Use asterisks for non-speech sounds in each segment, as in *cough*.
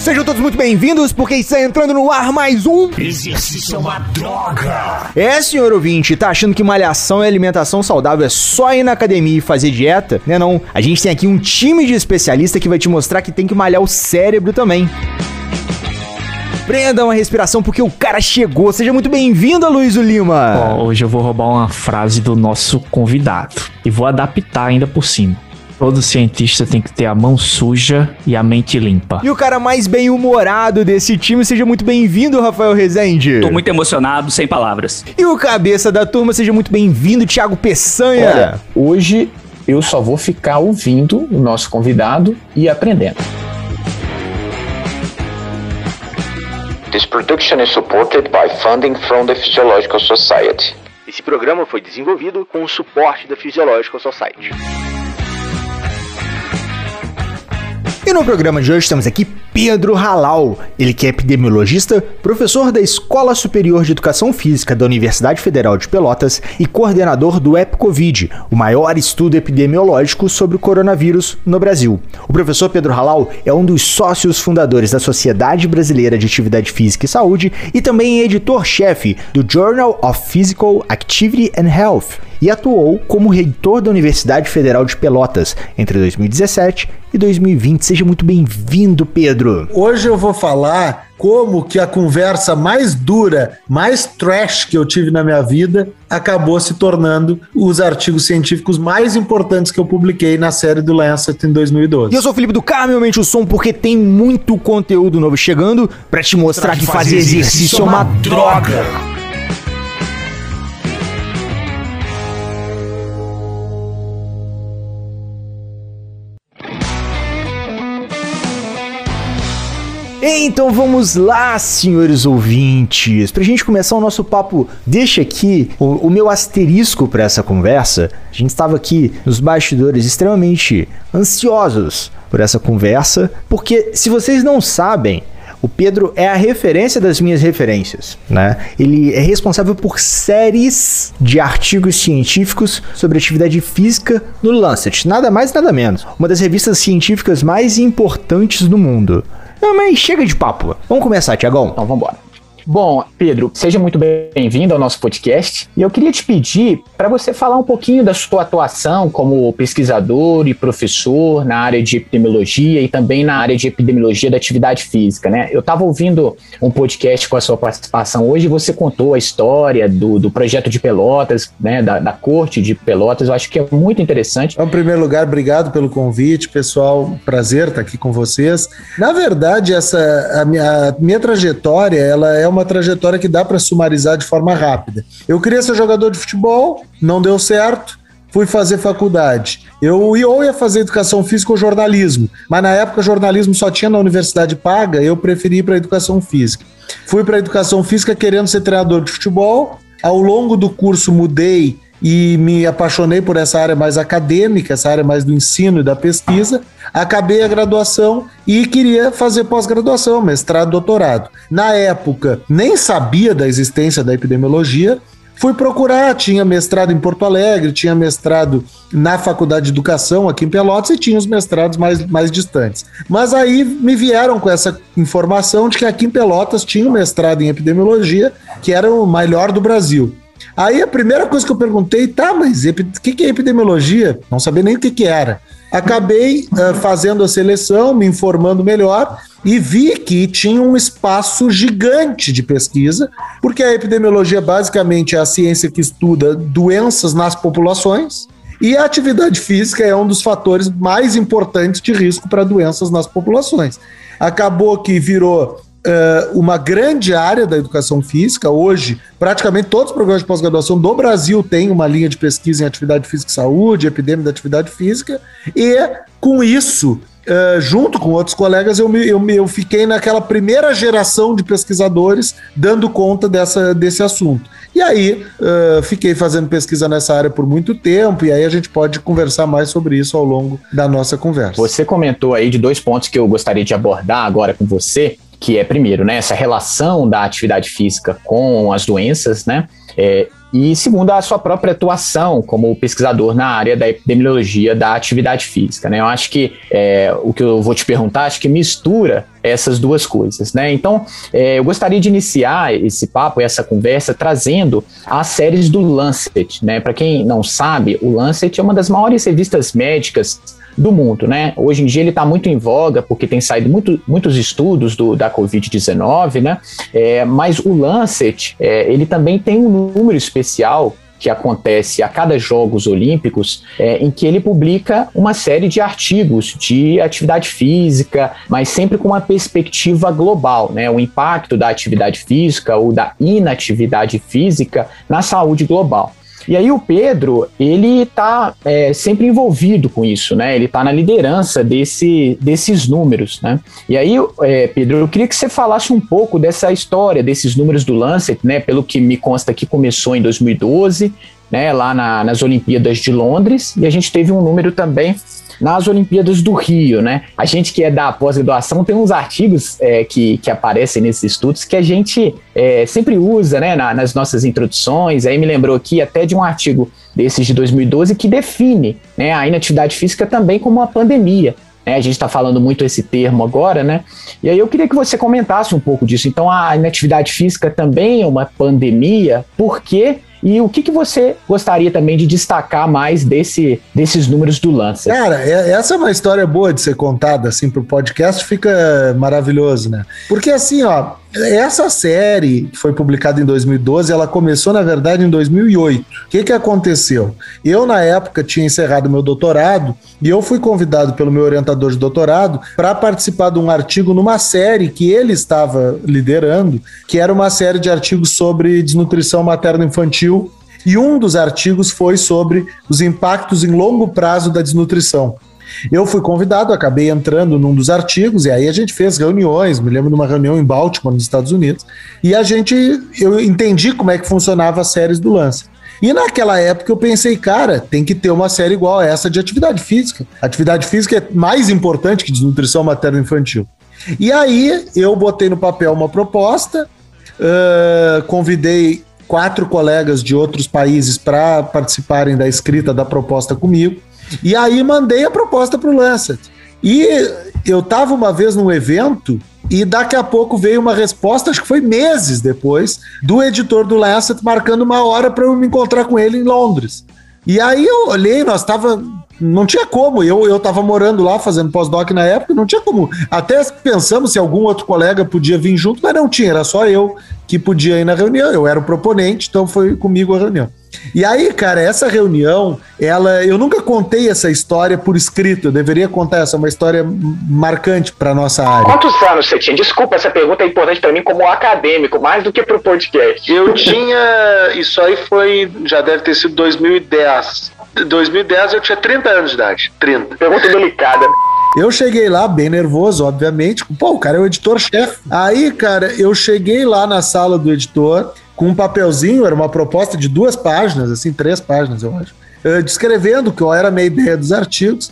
Sejam todos muito bem-vindos, porque está entrando no ar mais um. Exercício é uma droga! É, senhor ouvinte, tá achando que malhação e alimentação saudável é só ir na academia e fazer dieta? Né não? A gente tem aqui um time de especialista que vai te mostrar que tem que malhar o cérebro também. Prenda uma respiração porque o cara chegou. Seja muito bem-vindo, Luiz Lima. Ó, hoje eu vou roubar uma frase do nosso convidado e vou adaptar ainda por cima. Todo cientista tem que ter a mão suja e a mente limpa. E o cara mais bem-humorado desse time, seja muito bem-vindo, Rafael Rezende. Tô muito emocionado, sem palavras. E o cabeça da turma, seja muito bem-vindo, Thiago Peçanha. Olha, hoje eu só vou ficar ouvindo o nosso convidado e aprendendo. This production is supported by funding from the Physiological Society. Esse programa foi desenvolvido com o suporte da Physiological Society. E no programa de hoje temos aqui Pedro Halal, ele que é epidemiologista, professor da Escola Superior de Educação Física da Universidade Federal de Pelotas e coordenador do EpiCovid, o maior estudo epidemiológico sobre o coronavírus no Brasil. O professor Pedro Halal é um dos sócios fundadores da Sociedade Brasileira de Atividade Física e Saúde e também é editor-chefe do Journal of Physical Activity and Health e atuou como reitor da Universidade Federal de Pelotas entre 2017 e 2020. Seja muito bem-vindo, Pedro. Hoje eu vou falar como que a conversa mais dura, mais trash que eu tive na minha vida acabou se tornando os artigos científicos mais importantes que eu publiquei na série do Lancet em 2012. E eu sou o Felipe do Carmo, aumente o som porque tem muito conteúdo novo chegando para te mostrar que fazer exercício é uma droga. Então vamos lá, senhores ouvintes. Pra gente começar o nosso papo, deixa aqui o, o meu asterisco para essa conversa. A gente estava aqui nos bastidores extremamente ansiosos por essa conversa, porque se vocês não sabem, o Pedro é a referência das minhas referências, né? Ele é responsável por séries de artigos científicos sobre atividade física no Lancet, nada mais nada menos. Uma das revistas científicas mais importantes do mundo. Não, mas chega de papo. Vamos começar, Tiagão. Então vamos embora. Bom, Pedro, seja muito bem-vindo ao nosso podcast. E eu queria te pedir para você falar um pouquinho da sua atuação como pesquisador e professor na área de epidemiologia e também na área de epidemiologia da atividade física, né? Eu estava ouvindo um podcast com a sua participação hoje e você contou a história do, do projeto de Pelotas, né? Da, da corte de Pelotas. Eu acho que é muito interessante. Então, em primeiro lugar, obrigado pelo convite, pessoal. Prazer estar aqui com vocês. Na verdade, essa a minha, a minha trajetória, ela é uma trajetória que dá para sumarizar de forma rápida. Eu queria ser jogador de futebol, não deu certo, fui fazer faculdade. Eu ou ia fazer educação física ou jornalismo, mas na época jornalismo só tinha na universidade paga, eu preferi ir para educação física. Fui para educação física querendo ser treinador de futebol. Ao longo do curso mudei e me apaixonei por essa área mais acadêmica, essa área mais do ensino e da pesquisa. Acabei a graduação e queria fazer pós-graduação, mestrado, doutorado. Na época, nem sabia da existência da epidemiologia. Fui procurar, tinha mestrado em Porto Alegre, tinha mestrado na Faculdade de Educação aqui em Pelotas e tinha os mestrados mais, mais distantes. Mas aí me vieram com essa informação de que aqui em Pelotas tinha um mestrado em epidemiologia, que era o melhor do Brasil. Aí a primeira coisa que eu perguntei, tá, mas o que, que é epidemiologia? Não sabia nem o que, que era. Acabei uh, fazendo a seleção, me informando melhor e vi que tinha um espaço gigante de pesquisa, porque a epidemiologia basicamente é a ciência que estuda doenças nas populações. E a atividade física é um dos fatores mais importantes de risco para doenças nas populações. Acabou que virou uh, uma grande área da educação física. Hoje, praticamente todos os programas de pós-graduação do Brasil têm uma linha de pesquisa em atividade física e saúde, epidemia da atividade física, e com isso. Uh, junto com outros colegas, eu, me, eu, eu fiquei naquela primeira geração de pesquisadores dando conta dessa, desse assunto. E aí, uh, fiquei fazendo pesquisa nessa área por muito tempo, e aí a gente pode conversar mais sobre isso ao longo da nossa conversa. Você comentou aí de dois pontos que eu gostaria de abordar agora com você que é primeiro, né, essa relação da atividade física com as doenças, né, é, e segundo a sua própria atuação como pesquisador na área da epidemiologia da atividade física, né, eu acho que é, o que eu vou te perguntar, acho que mistura essas duas coisas, né? Então, é, eu gostaria de iniciar esse papo, essa conversa, trazendo as séries do Lancet, né? Para quem não sabe, o Lancet é uma das maiores revistas médicas do mundo, né? Hoje em dia ele está muito em voga porque tem saído muito, muitos estudos do, da Covid-19, né? É, mas o Lancet, é, ele também tem um número especial que acontece a cada Jogos Olímpicos, é, em que ele publica uma série de artigos de atividade física, mas sempre com uma perspectiva global, né? O impacto da atividade física ou da inatividade física na saúde global. E aí o Pedro, ele está é, sempre envolvido com isso, né? Ele está na liderança desse, desses números, né? E aí, é, Pedro, eu queria que você falasse um pouco dessa história, desses números do Lancet, né? Pelo que me consta que começou em 2012, né? Lá na, nas Olimpíadas de Londres, e a gente teve um número também nas Olimpíadas do Rio, né? A gente que é da pós-graduação tem uns artigos é, que, que aparecem nesses estudos que a gente é, sempre usa, né, na, nas nossas introduções. Aí me lembrou aqui até de um artigo desses de 2012 que define né, a inatividade física também como uma pandemia. Né? A gente está falando muito esse termo agora, né? E aí eu queria que você comentasse um pouco disso. Então, a inatividade física também é uma pandemia, por quê? E o que, que você gostaria também de destacar mais desse, desses números do Lancer? Cara, é, essa é uma história boa de ser contada assim para o podcast, fica maravilhoso, né? Porque assim, ó, essa série que foi publicada em 2012, ela começou na verdade em 2008. O que que aconteceu? Eu na época tinha encerrado meu doutorado e eu fui convidado pelo meu orientador de doutorado para participar de um artigo numa série que ele estava liderando, que era uma série de artigos sobre desnutrição materno infantil e um dos artigos foi sobre os impactos em longo prazo da desnutrição. Eu fui convidado, acabei entrando num dos artigos, e aí a gente fez reuniões, me lembro de uma reunião em Baltimore, nos Estados Unidos, e a gente, eu entendi como é que funcionava as séries do Lance. E naquela época eu pensei, cara, tem que ter uma série igual a essa de atividade física. Atividade física é mais importante que desnutrição materno-infantil. E aí eu botei no papel uma proposta, uh, convidei quatro colegas de outros países para participarem da escrita da proposta comigo. E aí mandei a proposta para o Lancet. E eu estava uma vez num evento e daqui a pouco veio uma resposta, acho que foi meses depois, do editor do Lancet marcando uma hora para eu me encontrar com ele em Londres. E aí eu olhei, nós estava não tinha como. Eu eu estava morando lá fazendo pós-doc na época, não tinha como. Até pensamos se algum outro colega podia vir junto, mas não tinha, era só eu que podia ir na reunião. Eu era o proponente, então foi comigo a reunião. E aí, cara, essa reunião, ela, eu nunca contei essa história por escrito. Eu deveria contar essa, é uma história marcante para nossa área. Quantos anos você tinha? Desculpa, essa pergunta é importante para mim como acadêmico, mais do que para o podcast. Eu tinha, isso aí foi, já deve ter sido 2010. 2010 eu tinha 30 anos de idade. 30. Pergunta delicada. Eu cheguei lá bem nervoso, obviamente. Pô, o cara é o editor-chefe. Aí, cara, eu cheguei lá na sala do editor com um papelzinho, era uma proposta de duas páginas, assim, três páginas, eu acho, eh, descrevendo qual era a minha ideia dos artigos.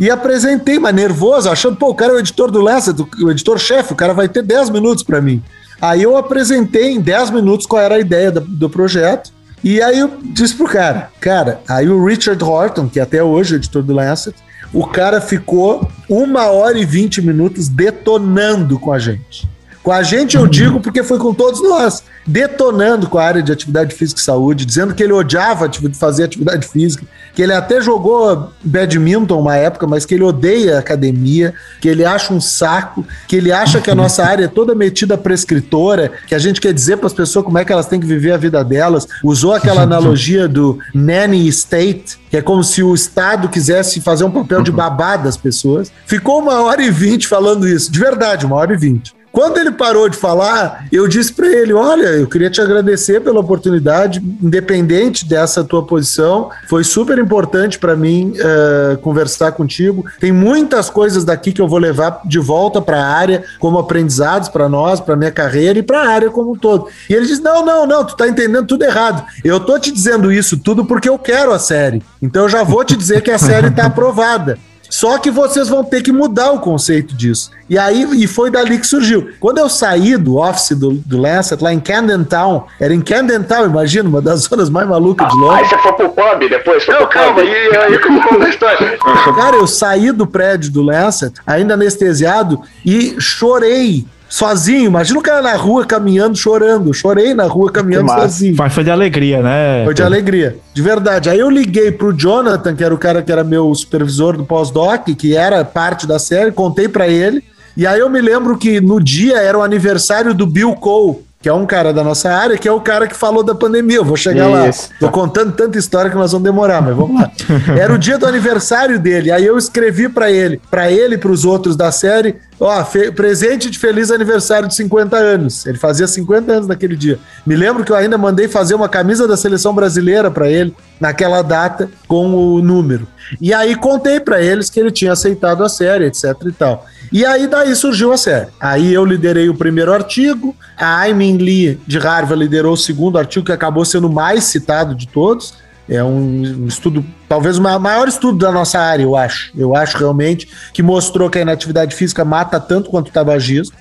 E apresentei, mas nervoso, achando, pô, o cara é o editor do Lessa, o editor-chefe, o cara vai ter 10 minutos para mim. Aí eu apresentei em 10 minutos qual era a ideia do, do projeto. E aí eu disse pro cara, cara, aí o Richard Horton, que até hoje é editor do Lancet, o cara ficou uma hora e vinte minutos detonando com a gente. Com a gente eu digo porque foi com todos nós, detonando com a área de atividade física e saúde, dizendo que ele odiava fazer atividade física, que ele até jogou badminton uma época, mas que ele odeia academia, que ele acha um saco, que ele acha que a nossa área é toda metida prescritora, que a gente quer dizer para as pessoas como é que elas têm que viver a vida delas. Usou aquela analogia do nanny state, que é como se o Estado quisesse fazer um papel de babá das pessoas. Ficou uma hora e vinte falando isso, de verdade, uma hora e vinte. Quando ele parou de falar, eu disse para ele: Olha, eu queria te agradecer pela oportunidade, independente dessa tua posição, foi super importante para mim uh, conversar contigo. Tem muitas coisas daqui que eu vou levar de volta para a área, como aprendizados para nós, para minha carreira e para a área como um todo. E ele disse: Não, não, não, tu tá entendendo tudo errado. Eu tô te dizendo isso tudo porque eu quero a série. Então eu já vou te dizer que a série está aprovada. Só que vocês vão ter que mudar o conceito disso. E aí e foi dali que surgiu. Quando eu saí do office do, do Lancet, lá em Camden Town, era em Camden Town, imagina, uma das *laughs* zonas mais malucas de Aí Londres. você foi pro pub depois? Foi Não, pro calma, aí que eu conto a história. Cara, eu saí do prédio do Lancet, ainda anestesiado, e chorei sozinho. Imagina o cara na rua caminhando, chorando. Chorei na rua caminhando sozinho. Mas foi de alegria, né? Foi de alegria, de verdade. Aí eu liguei pro Jonathan, que era o cara que era meu supervisor do pós-doc, que era parte da série, contei pra ele. E aí eu me lembro que no dia era o aniversário do Bill Cole, que é um cara da nossa área, que é o cara que falou da pandemia. Eu vou chegar Isso. lá. Tô contando tanta história que nós vamos demorar, mas vamos lá. *laughs* Era o dia do aniversário dele. Aí eu escrevi pra ele, pra ele e pros outros da série, ó, presente de feliz aniversário de 50 anos. Ele fazia 50 anos naquele dia. Me lembro que eu ainda mandei fazer uma camisa da seleção brasileira pra ele naquela data com o número. E aí contei pra eles que ele tinha aceitado a série, etc e tal. E aí daí surgiu a série. Aí eu liderei o primeiro artigo, a Aimin Lee de Harvard liderou o segundo artigo que acabou sendo o mais citado de todos. É um, estudo, talvez o ma- maior estudo da nossa área, eu acho. Eu acho realmente que mostrou que a inatividade física mata tanto quanto o tabagismo.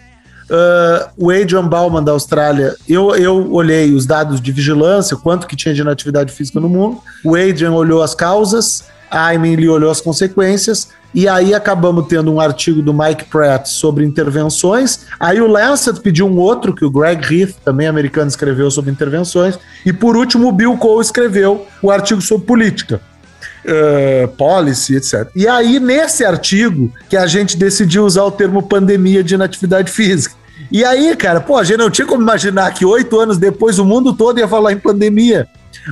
Uh, o Adrian Bauman da Austrália, eu, eu olhei os dados de vigilância, quanto que tinha de inatividade física no mundo. O Adrian olhou as causas, a Aimin Lee olhou as consequências, e aí acabamos tendo um artigo do Mike Pratt sobre intervenções. Aí o Lancet pediu um outro, que o Greg Heath, também americano, escreveu sobre intervenções. E por último, o Bill Cole escreveu o artigo sobre política. Uh, policy, etc. E aí, nesse artigo, que a gente decidiu usar o termo pandemia de inatividade física. E aí, cara, pô, a gente não tinha como imaginar que oito anos depois o mundo todo ia falar em pandemia.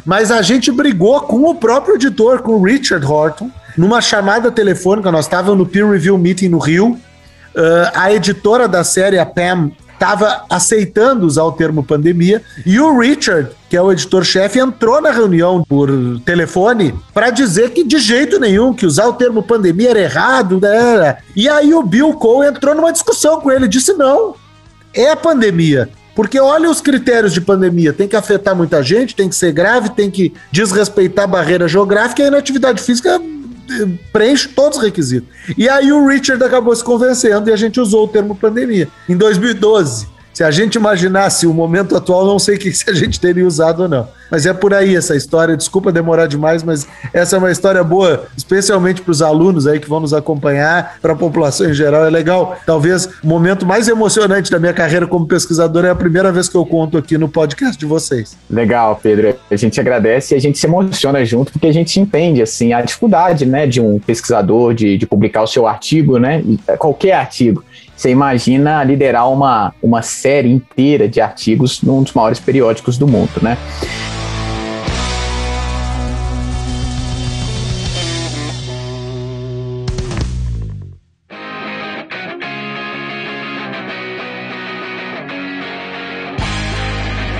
Mas a gente brigou com o próprio editor, com o Richard Horton, numa chamada telefônica. Nós estávamos no peer review meeting no Rio. Uh, a editora da série, a Pam, estava aceitando usar o termo pandemia e o Richard, que é o editor-chefe, entrou na reunião por telefone para dizer que de jeito nenhum, que usar o termo pandemia era errado. Né? E aí o Bill Cole entrou numa discussão com ele, disse não, é pandemia. Porque olha os critérios de pandemia, tem que afetar muita gente, tem que ser grave, tem que desrespeitar a barreira geográfica e a inatividade física preenche todos os requisitos. E aí o Richard acabou se convencendo e a gente usou o termo pandemia. Em 2012, se a gente imaginasse o momento atual, não sei que *laughs* se a gente teria usado ou não. Mas é por aí essa história. Desculpa demorar demais, mas essa é uma história boa, especialmente para os alunos aí que vão nos acompanhar, para a população em geral. É legal. Talvez o momento mais emocionante da minha carreira como pesquisador é a primeira vez que eu conto aqui no podcast de vocês. Legal, Pedro. A gente agradece e a gente se emociona junto porque a gente entende assim a dificuldade, né, de um pesquisador de, de publicar o seu artigo, né, qualquer artigo. Você imagina liderar uma, uma série inteira de artigos num dos maiores periódicos do mundo, né?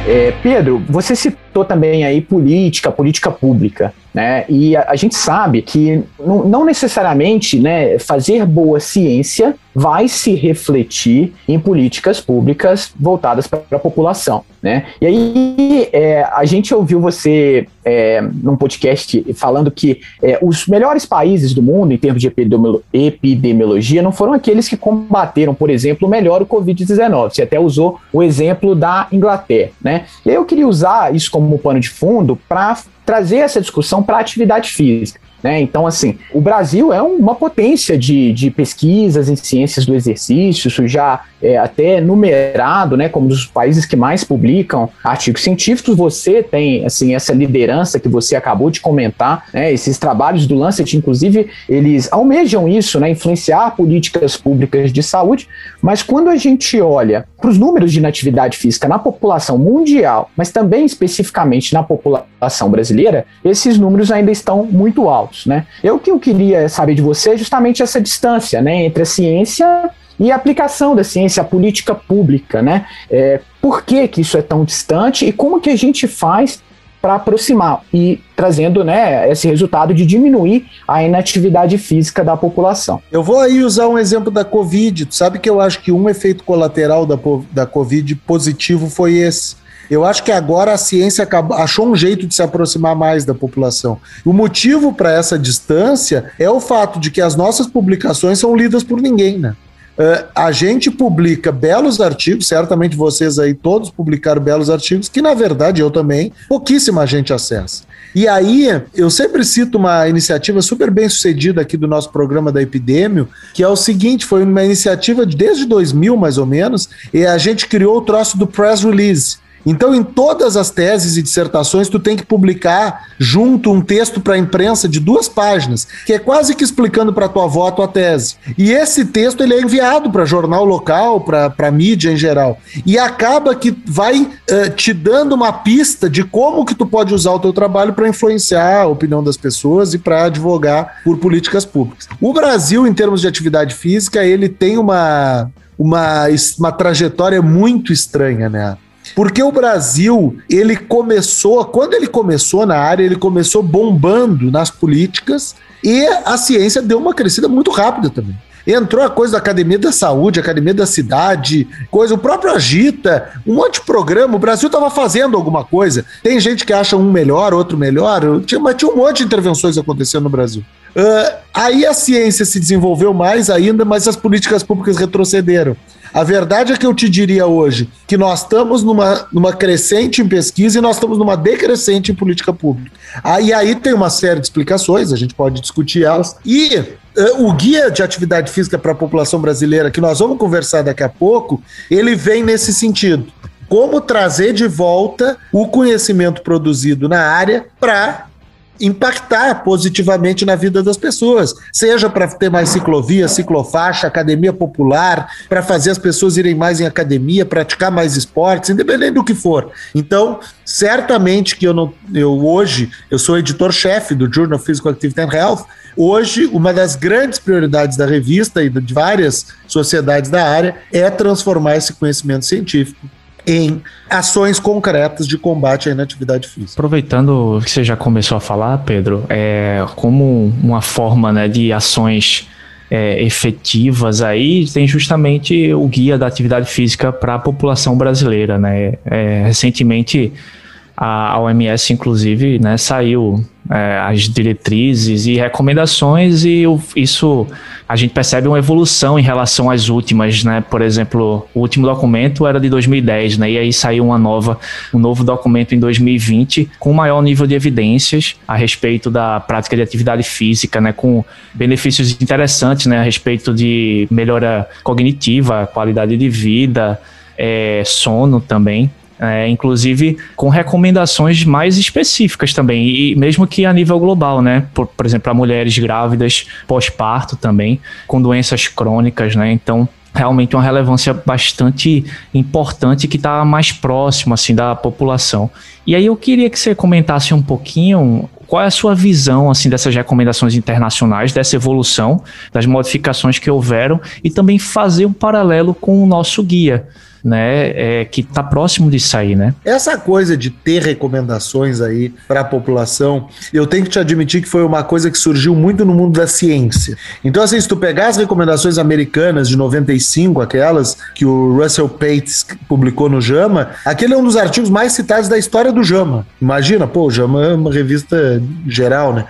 É, Pedro, você citou também aí política, política pública, né? E a, a gente sabe que não, necessariamente, né, fazer boa ciência vai se refletir em políticas públicas voltadas para a população, né? E aí é, a gente ouviu você é, num podcast falando que é, os melhores países do mundo em termos de epidemiolo- epidemiologia não foram aqueles que combateram, por exemplo, melhor o Covid-19. Você até usou o exemplo da Inglaterra, né? Eu queria usar isso como pano de fundo para trazer essa discussão para a atividade física. Né? Então, assim, o Brasil é uma potência de, de pesquisas em ciências do exercício, isso já é até numerado né, como um dos países que mais publicam artigos científicos. Você tem assim essa liderança que você acabou de comentar, né, esses trabalhos do Lancet, inclusive, eles almejam isso, né, influenciar políticas públicas de saúde, mas quando a gente olha para os números de inatividade física na população mundial, mas também especificamente na população brasileira, esses números ainda estão muito altos. Né? Eu que eu queria saber de você é justamente essa distância né, entre a ciência e a aplicação da ciência, a política pública, né? É, por que, que isso é tão distante e como que a gente faz para aproximar e trazendo né, esse resultado de diminuir a inatividade física da população. Eu vou aí usar um exemplo da Covid. Tu sabe que eu acho que um efeito colateral da, da Covid positivo foi esse. Eu acho que agora a ciência acabou, achou um jeito de se aproximar mais da população. O motivo para essa distância é o fato de que as nossas publicações são lidas por ninguém, né? Uh, a gente publica belos artigos, certamente vocês aí todos publicaram belos artigos, que na verdade eu também, pouquíssima gente acessa. E aí, eu sempre cito uma iniciativa super bem sucedida aqui do nosso programa da Epidêmio, que é o seguinte: foi uma iniciativa desde 2000 mais ou menos, e a gente criou o troço do press release. Então, em todas as teses e dissertações, tu tem que publicar junto um texto para a imprensa de duas páginas, que é quase que explicando para tua avó a tua tese. E esse texto ele é enviado para jornal local, para mídia em geral. E acaba que vai uh, te dando uma pista de como que tu pode usar o teu trabalho para influenciar a opinião das pessoas e para advogar por políticas públicas. O Brasil, em termos de atividade física, ele tem uma uma, uma trajetória muito estranha, né? Porque o Brasil, ele começou, quando ele começou na área, ele começou bombando nas políticas e a ciência deu uma crescida muito rápida também. Entrou a coisa da Academia da Saúde, Academia da Cidade, coisa, o próprio Agita, um monte de programa. O Brasil estava fazendo alguma coisa. Tem gente que acha um melhor, outro melhor, mas tinha um monte de intervenções acontecendo no Brasil. Uh, aí a ciência se desenvolveu mais ainda, mas as políticas públicas retrocederam. A verdade é que eu te diria hoje que nós estamos numa, numa crescente em pesquisa e nós estamos numa decrescente em política pública. Aí, aí tem uma série de explicações, a gente pode discutir elas. E uh, o guia de atividade física para a população brasileira, que nós vamos conversar daqui a pouco, ele vem nesse sentido como trazer de volta o conhecimento produzido na área para impactar positivamente na vida das pessoas, seja para ter mais ciclovia, ciclofaixa, academia popular, para fazer as pessoas irem mais em academia, praticar mais esportes, independente do que for. Então, certamente que eu não eu hoje eu sou editor-chefe do Journal of Physical Activity and Health. Hoje, uma das grandes prioridades da revista e de várias sociedades da área é transformar esse conhecimento científico em ações concretas de combate à inatividade física. Aproveitando que você já começou a falar, Pedro, é, como uma forma né, de ações é, efetivas aí, tem justamente o guia da atividade física para a população brasileira. Né? É, recentemente, a OMS, inclusive, né, saiu é, as diretrizes e recomendações e isso a gente percebe uma evolução em relação às últimas, né? Por exemplo, o último documento era de 2010, né? E aí saiu uma nova, um novo documento em 2020 com maior nível de evidências a respeito da prática de atividade física, né? Com benefícios interessantes, né? A respeito de melhora cognitiva, qualidade de vida, é, sono também. É, inclusive com recomendações mais específicas também, e mesmo que a nível global, né? Por, por exemplo, para mulheres grávidas, pós-parto também, com doenças crônicas, né? Então, realmente uma relevância bastante importante que está mais próximo assim da população. E aí eu queria que você comentasse um pouquinho qual é a sua visão assim dessas recomendações internacionais, dessa evolução, das modificações que houveram e também fazer um paralelo com o nosso guia né, é, que está próximo de sair, né? Essa coisa de ter recomendações aí para a população, eu tenho que te admitir que foi uma coisa que surgiu muito no mundo da ciência. Então, assim, se tu pegar as recomendações americanas de 95, aquelas que o Russell Pates publicou no JAMA, aquele é um dos artigos mais citados da história do JAMA. Imagina, pô, o JAMA é uma revista geral, né?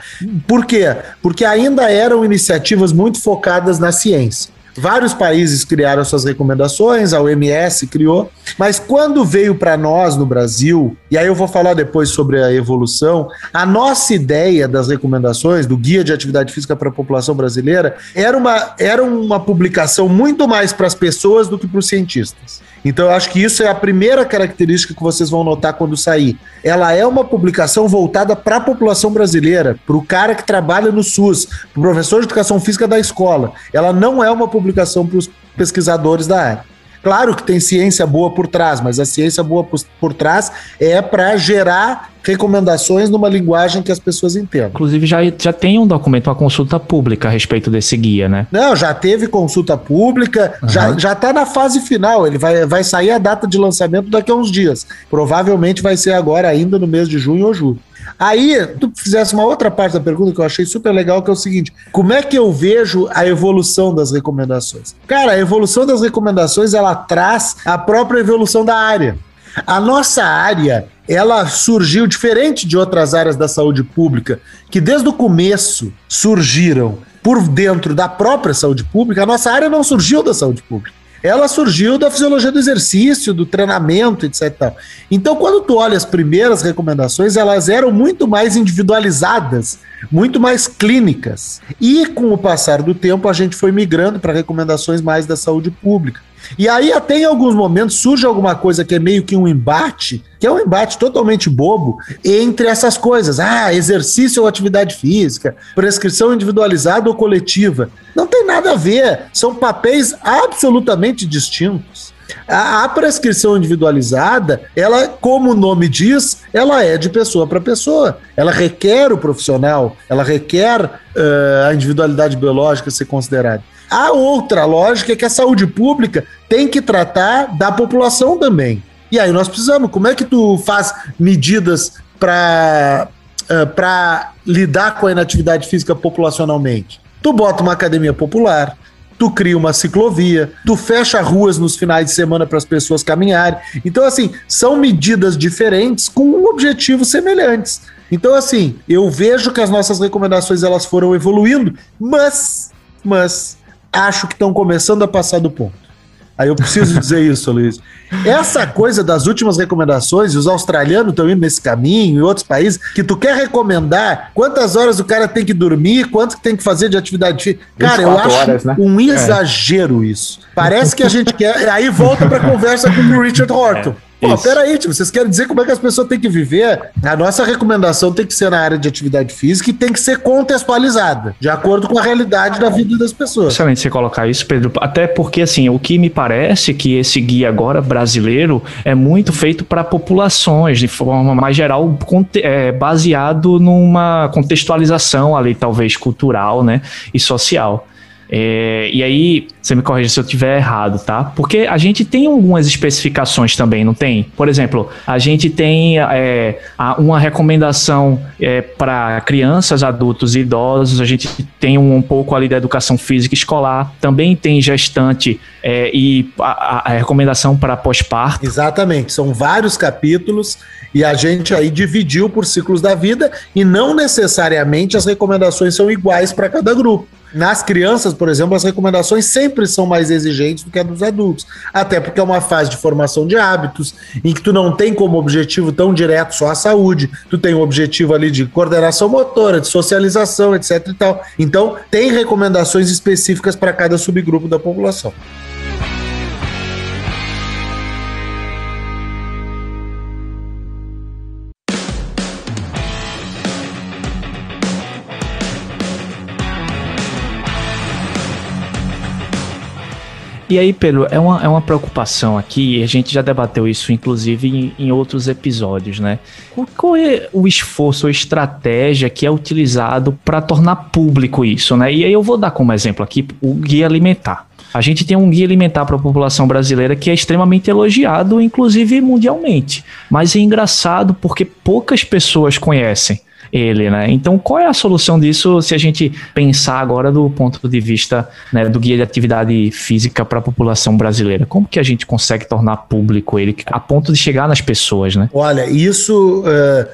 Por quê? Porque ainda eram iniciativas muito focadas na ciência. Vários países criaram suas recomendações, a OMS criou, mas quando veio para nós no Brasil, e aí eu vou falar depois sobre a evolução, a nossa ideia das recomendações, do Guia de Atividade Física para a População Brasileira, era uma, era uma publicação muito mais para as pessoas do que para os cientistas. Então, eu acho que isso é a primeira característica que vocês vão notar quando sair. Ela é uma publicação voltada para a população brasileira, para o cara que trabalha no SUS, para o professor de educação física da escola. Ela não é uma publicação para os pesquisadores da área. Claro que tem ciência boa por trás, mas a ciência boa por, trás é para gerar recomendações numa linguagem que as pessoas entendam. Inclusive, já, já tem um documento, uma consulta pública a respeito desse guia, né? Não, já teve consulta pública, uhum. já, já tá na fase final. Ele vai, vai sair a data de lançamento daqui a uns dias. Provavelmente vai ser agora, ainda no mês de junho ou julho. Aí, tu fizesse uma outra parte da pergunta que eu achei super legal, que é o seguinte: como é que eu vejo a evolução das recomendações? Cara, a evolução das recomendações ela traz a própria evolução da área. A nossa área, ela surgiu diferente de outras áreas da saúde pública, que desde o começo surgiram por dentro da própria saúde pública. A nossa área não surgiu da saúde pública ela surgiu da fisiologia do exercício, do treinamento, etc. Então, quando tu olha as primeiras recomendações, elas eram muito mais individualizadas, muito mais clínicas. E com o passar do tempo, a gente foi migrando para recomendações mais da saúde pública. E aí, até em alguns momentos, surge alguma coisa que é meio que um embate, que é um embate totalmente bobo, entre essas coisas. Ah, exercício ou atividade física, prescrição individualizada ou coletiva. Não tem nada a ver, são papéis absolutamente distintos. A, prescrição individualizada, ela, como o nome diz, ela é de pessoa para pessoa. Ela requer o profissional, ela requer uh, a individualidade biológica ser considerada. A outra lógica é que a saúde pública tem que tratar da população também. E aí nós precisamos, como é que tu faz medidas para uh, para lidar com a inatividade física populacionalmente? Tu bota uma academia popular, tu cria uma ciclovia, tu fecha ruas nos finais de semana para as pessoas caminharem. Então, assim, são medidas diferentes com objetivos semelhantes. Então, assim, eu vejo que as nossas recomendações elas foram evoluindo, mas, mas acho que estão começando a passar do ponto. Aí eu preciso *laughs* dizer isso, Luiz. Essa coisa das últimas recomendações, e os australianos estão indo nesse caminho, e outros países, que tu quer recomendar quantas horas o cara tem que dormir, quanto que tem que fazer de atividade física. Cara, eu acho horas, né? um exagero é. isso. Parece que a gente quer. Aí volta pra conversa com o Richard Horton. É. Pô, peraí, tipo, vocês querem dizer como é que as pessoas têm que viver? A nossa recomendação tem que ser na área de atividade física e tem que ser contextualizada, de acordo com a realidade da vida das pessoas. Excelente você colocar isso, Pedro. Até porque, assim, o que me parece que esse guia agora brasileiro é muito feito para populações, de forma mais geral, é, baseado numa contextualização ali, talvez cultural, né, e social. É, e aí, você me corrija se eu estiver errado, tá? Porque a gente tem algumas especificações também, não tem? Por exemplo, a gente tem é, uma recomendação é, para crianças, adultos e idosos, a gente tem um, um, pouco ali da educação física escolar, também tem gestante é, e a, a recomendação para pós-parto. Exatamente, são vários capítulos e a gente aí dividiu por ciclos da vida e não necessariamente as recomendações são iguais para cada grupo. Nas crianças, por exemplo, as recomendações sempre são mais exigentes do que a dos adultos. Até porque é uma fase de formação de hábitos, em que tu não tem como objetivo tão direto só a saúde, tu tem o um objetivo ali de coordenação motora, de socialização, etc e tal. Então, tem recomendações específicas para cada subgrupo da população. E aí, Pedro, é uma, é uma preocupação aqui, a gente já debateu isso, inclusive, em, em outros episódios, né? Qual, qual, é o esforço ou estratégia que é utilizado para tornar público isso, né? E aí eu vou dar como exemplo aqui o guia alimentar. A gente tem um guia alimentar para a população brasileira que é extremamente elogiado, inclusive mundialmente. Mas é engraçado porque poucas pessoas conhecem ele, né? Então, qual é a solução disso se a gente pensar agora do ponto de vista né, do guia de atividade física para a população brasileira? Como que a gente consegue tornar público ele a ponto de chegar nas pessoas, né? Olha, isso uh,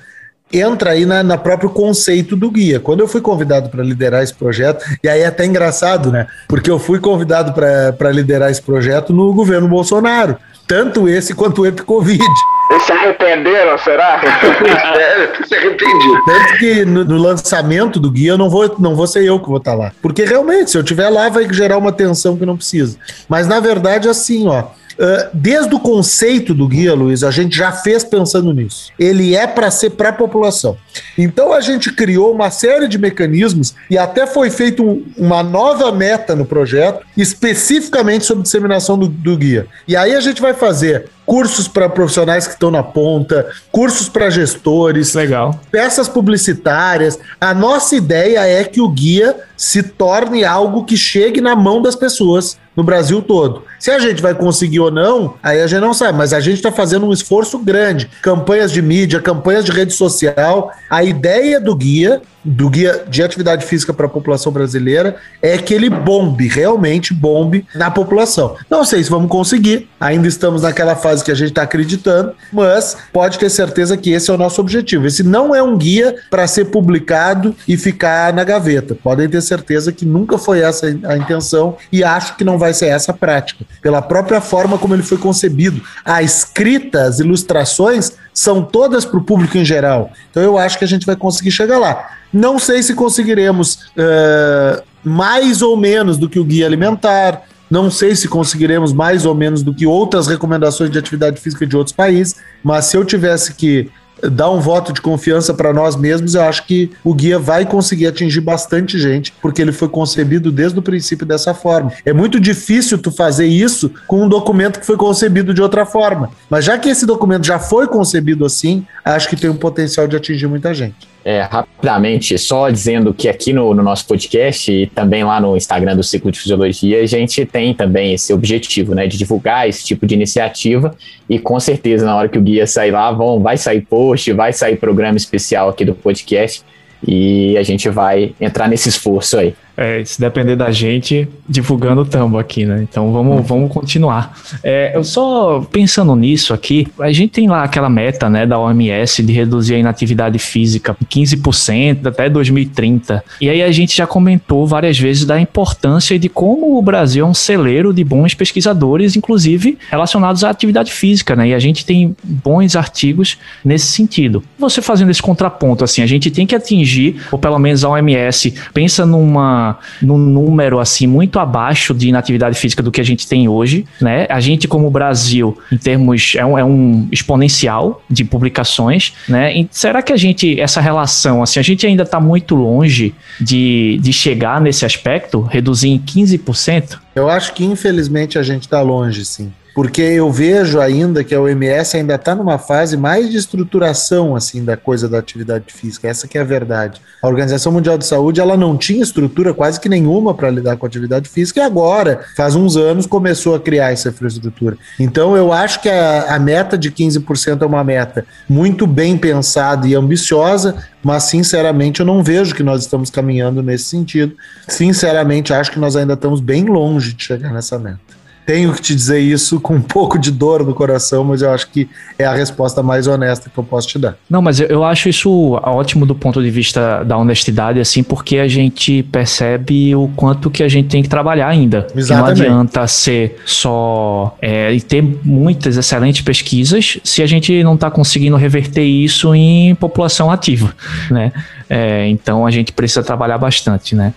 entra aí na, na próprio conceito do guia. Quando eu fui convidado para liderar esse projeto, e aí é até engraçado, né? Porque eu fui convidado para liderar esse projeto no governo Bolsonaro, tanto esse quanto o Epicovid. Eles se arrependeram, será? *laughs* é, se arrependido. Tanto que no, no, lançamento do guia eu não vou, não vou ser eu que vou estar lá. Porque realmente, se eu estiver lá, vai gerar uma tensão que não precisa. Mas na verdade, assim, ó. Uh, desde o conceito do guia, Luiz, a gente já fez pensando nisso. Ele é para ser para a população. Então a gente criou uma série de mecanismos e até foi feita um, uma nova meta no projeto, especificamente sobre disseminação do, do guia. E aí a gente vai fazer cursos para profissionais que estão na ponta, cursos para gestores, legal, peças publicitárias. A nossa ideia é que o guia se torne algo que chegue na mão das pessoas no Brasil todo. Se a gente vai conseguir ou não, aí a gente não sabe, mas a gente está fazendo um esforço grande. Campanhas de mídia, campanhas de rede social. A ideia do guia, do guia de atividade física para a população brasileira, é que ele bombe, realmente bombe na população. Não sei se vamos conseguir, ainda estamos naquela fase que a gente está acreditando, mas pode ter certeza que esse é o nosso objetivo. Esse não é um guia para ser publicado e ficar na gaveta. Podem ter certeza que nunca foi essa a intenção e acho que não vai ser essa a prática. Pela própria forma como ele foi concebido, a escrita, as ilustrações são todas para o público em geral. Então eu acho que a gente vai conseguir chegar lá. Não sei se conseguiremos uh, mais ou menos do que o guia alimentar. Não sei se conseguiremos mais ou menos do que outras recomendações de atividade física de outros países, mas se eu tivesse que dar um voto de confiança para nós mesmos, eu acho que o guia vai conseguir atingir bastante gente, porque ele foi concebido desde o princípio dessa forma. É muito difícil tu fazer isso com um documento que foi concebido de outra forma. Mas já que esse documento já foi concebido assim, acho que tem um potencial de atingir muita gente. É, rapidamente, só dizendo que aqui no, no, nosso podcast e também lá no Instagram do Ciclo de Fisiologia, a gente tem também esse objetivo, né, de divulgar esse tipo de iniciativa e com certeza na hora que o guia sair lá, vão, vai sair post, vai sair programa especial aqui do podcast e a gente vai entrar nesse esforço aí. É, se depender da gente, divulgando o tambo aqui, né? Então vamos, uhum. vamos continuar. É, eu só pensando nisso aqui, a gente tem lá aquela meta, né, da OMS de reduzir a inatividade física em 15% até 2030. E aí a gente já comentou várias vezes da importância de como o Brasil é um celeiro de bons pesquisadores, inclusive relacionados à atividade física, né? E a gente tem bons artigos nesse sentido. Você fazendo esse contraponto, assim, a gente tem que atingir, ou pelo menos a OMS pensa numa num número assim muito abaixo de inatividade física do que a gente tem hoje, né? A gente como Brasil, em termos é um, é um exponencial de publicações, né? E será que a gente essa relação assim, a gente ainda está muito longe de, de chegar nesse aspecto, reduzir em 15%? Eu acho que infelizmente a gente está longe, sim porque eu vejo ainda que a OMS ainda está numa fase mais de estruturação assim da coisa da atividade física. Essa que é a verdade. A Organização Mundial de Saúde ela não tinha estrutura quase que nenhuma para lidar com a atividade física e agora, faz uns anos, começou a criar essa infraestrutura. Então eu acho que a, a meta de 15% é uma meta muito bem pensada e ambiciosa, mas sinceramente eu não vejo que nós estamos caminhando nesse sentido. Sinceramente acho que nós ainda estamos bem longe de chegar nessa meta tenho que te dizer isso com um *laughs* pouco de dor no coração, mas eu acho que é a resposta mais honesta que eu posso te dar. Não, mas eu acho isso ótimo do ponto de vista da honestidade, assim, porque a gente percebe o quanto que a gente tem que trabalhar ainda. Exatamente. não adianta ser só é, e ter muitas excelentes pesquisas se a gente não está conseguindo reverter isso em população ativa, né? É, então a gente precisa trabalhar bastante, né?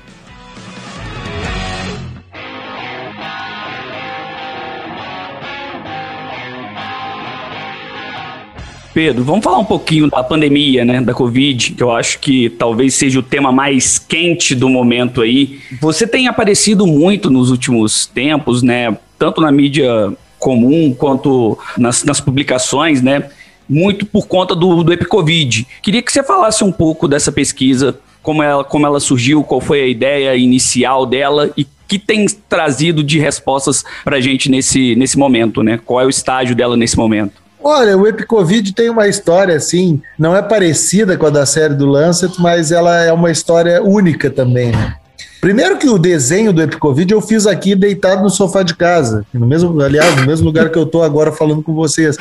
Pedro, vamos falar um pouquinho da pandemia, né, da Covid, que eu acho que talvez seja o tema mais quente do momento aí. Você tem aparecido muito nos últimos tempos, né, tanto na mídia comum quanto nas, nas publicações, né, muito por conta do, do EpiCovid. Queria que você falasse um pouco dessa pesquisa, como ela, como ela surgiu, qual foi a ideia inicial dela e que tem trazido de respostas para a gente nesse, nesse momento, né? Qual é o estágio dela nesse momento? Olha, o Epicovid tem uma história assim, não é parecida com a da série do Lancet, mas ela é uma história única também, né? Primeiro que o desenho do Epicovid eu fiz aqui deitado no sofá de casa, no mesmo, aliás, no mesmo lugar que eu estou agora falando com vocês.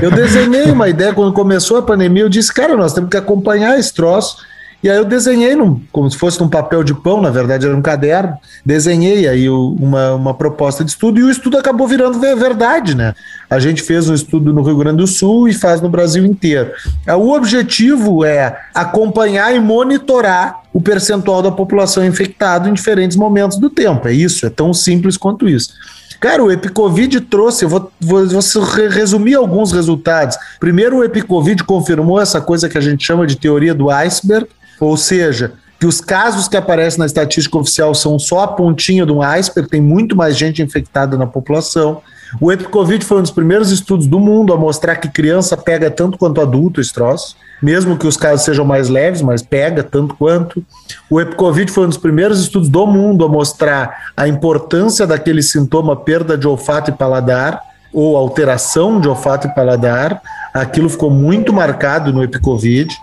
Eu desenhei uma ideia quando começou a pandemia, eu disse, cara, nós temos que acompanhar esse troço e aí eu desenhei num, como se fosse num papel de pão, na verdade era um caderno, desenhei aí uma, uma proposta de estudo e o estudo acabou virando verdade, né? A gente fez um estudo no Rio Grande do Sul e faz no Brasil inteiro. É, o objetivo é acompanhar e monitorar o percentual da população infectada em diferentes momentos do tempo. É isso, é tão simples quanto isso. Cara, o Epicovid trouxe, eu vou, vou, vou, resumir alguns resultados. Primeiro, o Epicovid confirmou essa coisa que a gente chama de teoria do iceberg, ou seja, que os casos que aparecem na estatística oficial são só a pontinha de um iceberg, tem muito mais gente infectada na população. O EpiCovid foi um dos primeiros estudos do mundo a mostrar que criança pega tanto quanto adulto esse troço, mesmo que os casos sejam mais leves, mas pega tanto quanto. O EpiCovid foi um dos primeiros estudos do mundo a mostrar a importância daquele sintoma perda de olfato e paladar, ou alteração de olfato e paladar. Aquilo ficou muito marcado no EpiCovid.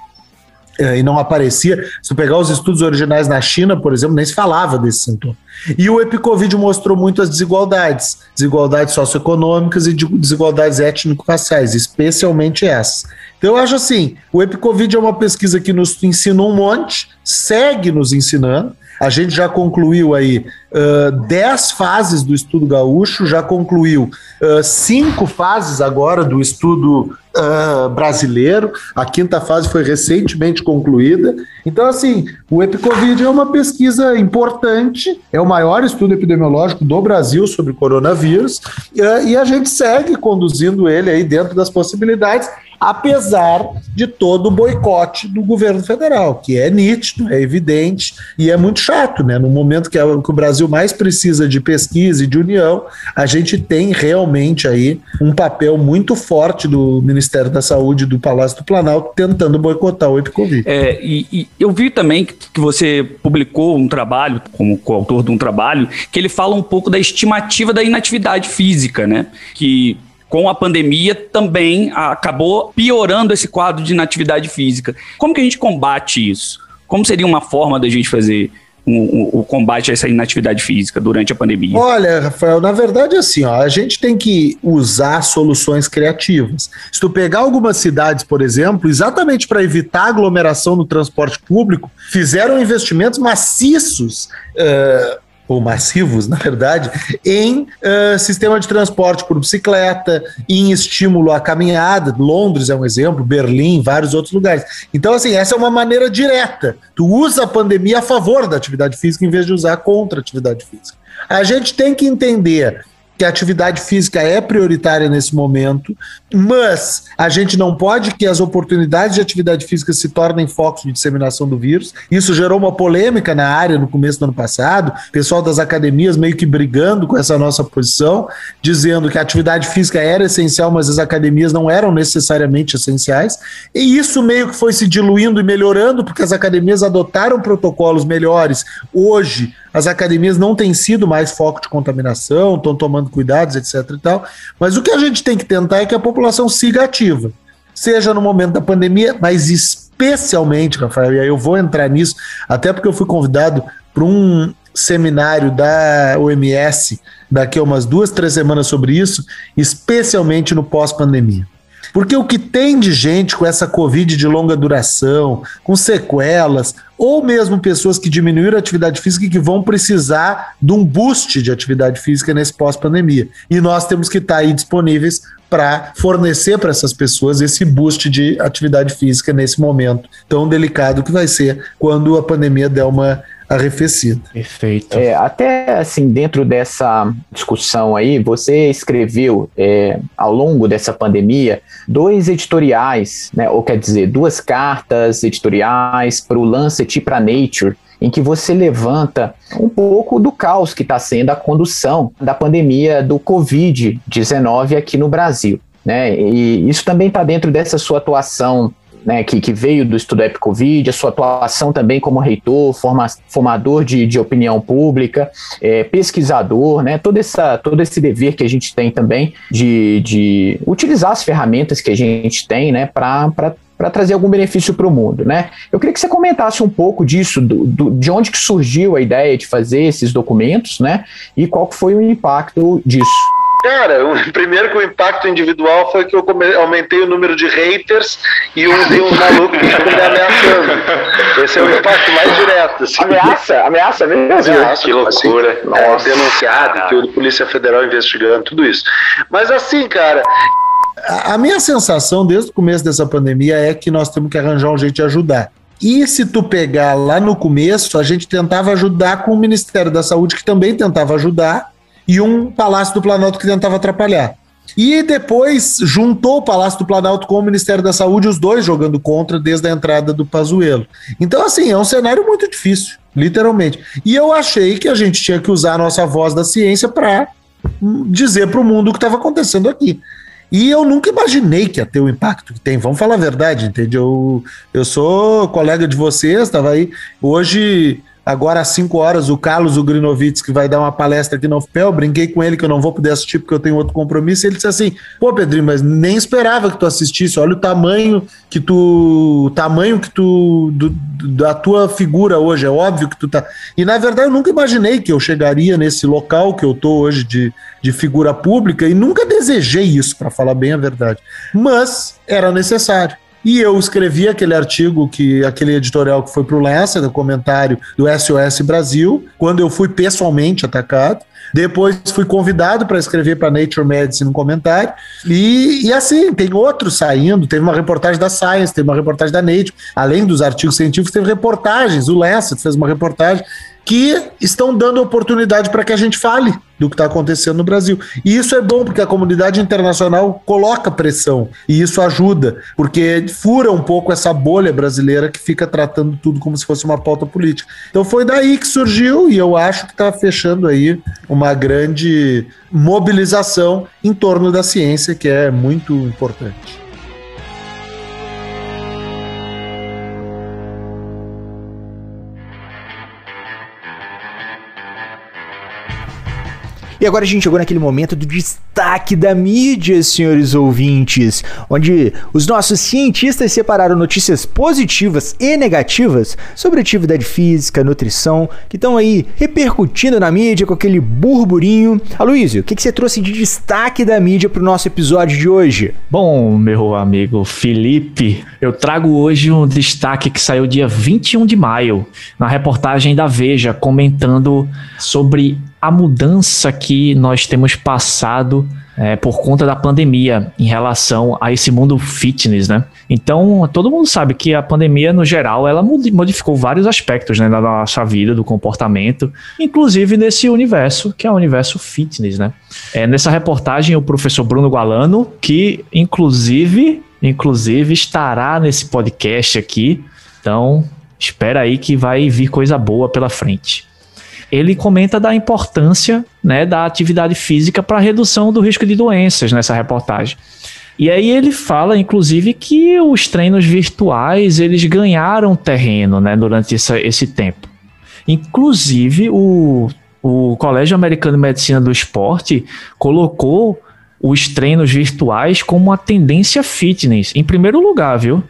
Eh, e não aparecia. Se pegar os estudos originais na China, por exemplo, nem se falava desse sintoma. E o Epicovid mostrou muito as desigualdades, desigualdades socioeconômicas e desigualdades étnico-raciais, especialmente essas. Então eu acho assim, o Epicovid é uma pesquisa que nos ensina um monte, segue nos ensinando, a gente já concluiu aí uh, dez fases do estudo gaúcho, já concluiu uh, cinco fases agora do estudo uh, brasileiro. A quinta fase foi recentemente concluída. Então, assim, o Epicovid é uma pesquisa importante, é o maior estudo epidemiológico do Brasil sobre coronavírus, e a gente segue conduzindo ele aí dentro das possibilidades apesar de todo o boicote do governo federal, que é nítido, é evidente e é muito chato, né? No momento que, o Brasil mais precisa de pesquisa e de união, a gente tem realmente aí um papel muito forte do Ministério da Saúde do Palácio do Planalto tentando boicotar o Epicovid. É, e, e eu vi também que você publicou um trabalho, como coautor de um trabalho, que ele fala um pouco da estimativa da inatividade física, né? Que com a pandemia também acabou piorando esse quadro de inatividade física. Como que a gente combate isso? Como seria uma forma da gente fazer o, o, combate a essa inatividade física durante a pandemia? Olha, Rafael, na verdade, assim, ó, a gente tem que usar soluções criativas. Se tu pegar algumas cidades, por exemplo, exatamente para evitar aglomeração no transporte público, fizeram investimentos maciços. Uh, ou massivos, *laughs* na verdade, em uh, sistema de transporte por bicicleta, em estímulo à caminhada. Londres é um exemplo, Berlim, vários outros lugares. Então, assim, essa é uma maneira direta. Tu usa a pandemia a favor da atividade física em vez de usar contra a atividade física. A gente tem que entender que a atividade física é prioritária nesse momento, mas a gente não pode que as oportunidades de atividade física se tornem focos de disseminação do vírus. Isso gerou uma polêmica na área no começo do ano passado, pessoal das academias meio que brigando com essa nossa posição, dizendo que a atividade física era essencial, mas as academias não eram necessariamente essenciais. E isso meio que foi se diluindo e melhorando, porque as academias adotaram protocolos melhores. Hoje, as academias não têm sido mais foco de contaminação, estão tomando cuidados, etc. e tal. Mas o que a gente tem que tentar é que a população siga ativa, seja no momento da pandemia, mas especialmente, Rafael, e aí eu vou entrar nisso, até porque eu fui convidado para um seminário da OMS daqui a umas duas, três semanas sobre isso, especialmente no pós-pandemia. Porque o que tem de gente com essa Covid de longa duração, com sequelas, ou mesmo pessoas que diminuíram a atividade física e que vão precisar de um boost de atividade física nesse pós-pandemia. E nós temos que estar aí disponíveis para fornecer para essas pessoas esse boost de atividade física nesse momento tão delicado que vai ser quando a pandemia der uma arrefecida. Perfeito. É, até assim, dentro dessa discussão aí, você escreveu é, ao longo dessa pandemia dois editoriais, né, ou quer dizer, duas cartas editoriais para o Lancet e para Nature, em que você levanta um pouco do caos que está sendo a condução da pandemia do Covid-19 aqui no Brasil. Né? E isso também está dentro dessa sua atuação né, que, que, veio do estudo EpiCovid, a sua atuação também como reitor, forma, formador de, de opinião pública, é, pesquisador, né, todo, essa, todo esse dever que a gente tem também de, de utilizar as ferramentas que a gente tem né, para para trazer algum benefício para o mundo, né? Eu queria que você comentasse um pouco disso, do, do, de onde que surgiu a ideia de fazer esses documentos, né? E qual foi o impacto disso. Cara, o, *laughs* primeiro que o impacto individual foi que eu come, aumentei o número de haters e um de uns malucos que me ameaçando. Esse é o impacto mais direto. Assim. Ameaça? Ameaça mesmo? Ameaça, que loucura. Assim, é, denunciado, que o Polícia Federal investigando, tudo isso. Mas assim, cara, a minha sensação desde o começo dessa pandemia é que nós temos que arranjar um jeito de ajudar. E se tu pegar lá no começo, a gente tentava ajudar com o Ministério da Saúde, que também tentava ajudar, e um Palácio do Planalto que tentava atrapalhar. E depois juntou o Palácio do Planalto com o Ministério da Saúde, os dois jogando contra desde a entrada do Pazuello. Então, assim, é um cenário muito difícil, literalmente. E eu achei que a gente tinha que usar a nossa voz da ciência para dizer para o mundo o que estava acontecendo aqui. E eu nunca imaginei que ia ter o impacto que tem. Vamos falar a verdade, entendeu? Eu, eu sou colega de vocês, estava aí. Hoje Agora às 5 horas, o Carlos Ugrinovitz, que vai dar uma palestra aqui no UFPEL, brinquei com ele que eu não vou poder assistir porque eu tenho outro compromisso. Ele disse assim: pô, Pedrinho, mas nem esperava que tu assistisse. Olha o tamanho que tu. O tamanho que tu. Do, da tua figura hoje. É óbvio que tu tá. E na verdade eu nunca imaginei que eu chegaria nesse local que eu tô hoje de, de figura pública e nunca desejei isso, para falar bem a verdade. Mas era necessário. E eu escrevi aquele artigo, que aquele editorial que foi para o Lancet, o comentário do SOS Brasil, quando eu fui pessoalmente atacado. Depois fui convidado para escrever para Nature Medicine um comentário. E, e assim, tem outros saindo. Teve uma reportagem da Science, teve uma reportagem da Nature. Além dos artigos científicos, teve reportagens. O Lancet fez uma reportagem que estão dando oportunidade para que a gente fale do que está acontecendo no Brasil. E isso é bom, porque a comunidade internacional coloca pressão, e isso ajuda, porque fura um pouco essa bolha brasileira que fica tratando tudo como se fosse uma pauta política. Então foi daí que surgiu, e eu acho que está fechando aí uma grande mobilização em torno da ciência, que é muito importante. E agora a gente chegou naquele momento do destaque da mídia, senhores ouvintes, onde os nossos cientistas separaram notícias positivas e negativas sobre atividade física, nutrição, que estão aí repercutindo na mídia com aquele burburinho. Aloysio, o que, que você trouxe de destaque da mídia para o nosso episódio de hoje? Bom, meu amigo Felipe, eu trago hoje um destaque que saiu dia 21 de maio, na reportagem da Veja, comentando sobre a mudança que nós temos passado é, por conta da pandemia em relação a esse mundo fitness, né? Então, todo mundo sabe que a pandemia, no geral, ela modificou vários aspectos né, da nossa vida, do comportamento, inclusive nesse universo, que é o universo fitness, né? É, nessa reportagem, o professor Bruno Gualano, que inclusive, inclusive estará nesse podcast aqui, então espera aí que vai vir coisa boa pela frente ele comenta da importância né, da atividade física para redução do risco de doenças nessa reportagem. E aí ele fala, inclusive, que os treinos virtuais eles ganharam terreno né, durante essa, esse tempo. Inclusive, o, o Colégio Americano de Medicina do Esporte colocou os treinos virtuais como uma tendência fitness, em primeiro lugar, viu?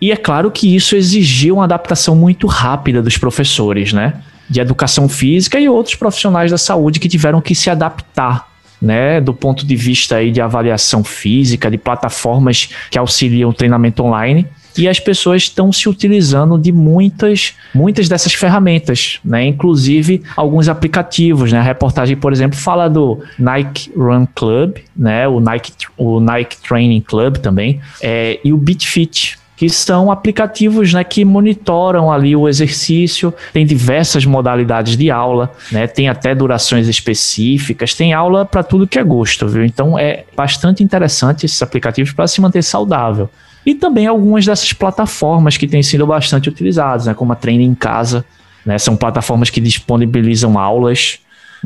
E é claro que isso exigiu uma adaptação muito rápida dos professores, né? De educação física e outros profissionais da saúde que tiveram que se adaptar né, do ponto de vista aí de avaliação física, de plataformas que auxiliam o treinamento online. E as pessoas estão se utilizando de muitas, muitas dessas ferramentas, né? Inclusive alguns aplicativos, né? A reportagem, por exemplo, fala do Nike Run Club, né? O Nike, o Nike Training Club também, é, e o BitFit, que são aplicativos né, que monitoram ali o exercício, tem diversas modalidades de aula, né, tem até durações específicas, tem aula para tudo que é gosto, viu? Então é bastante interessante esses aplicativos para se manter saudável. E também algumas dessas plataformas que têm sido bastante utilizadas, né, como a Treine em Casa, né, são plataformas que disponibilizam aulas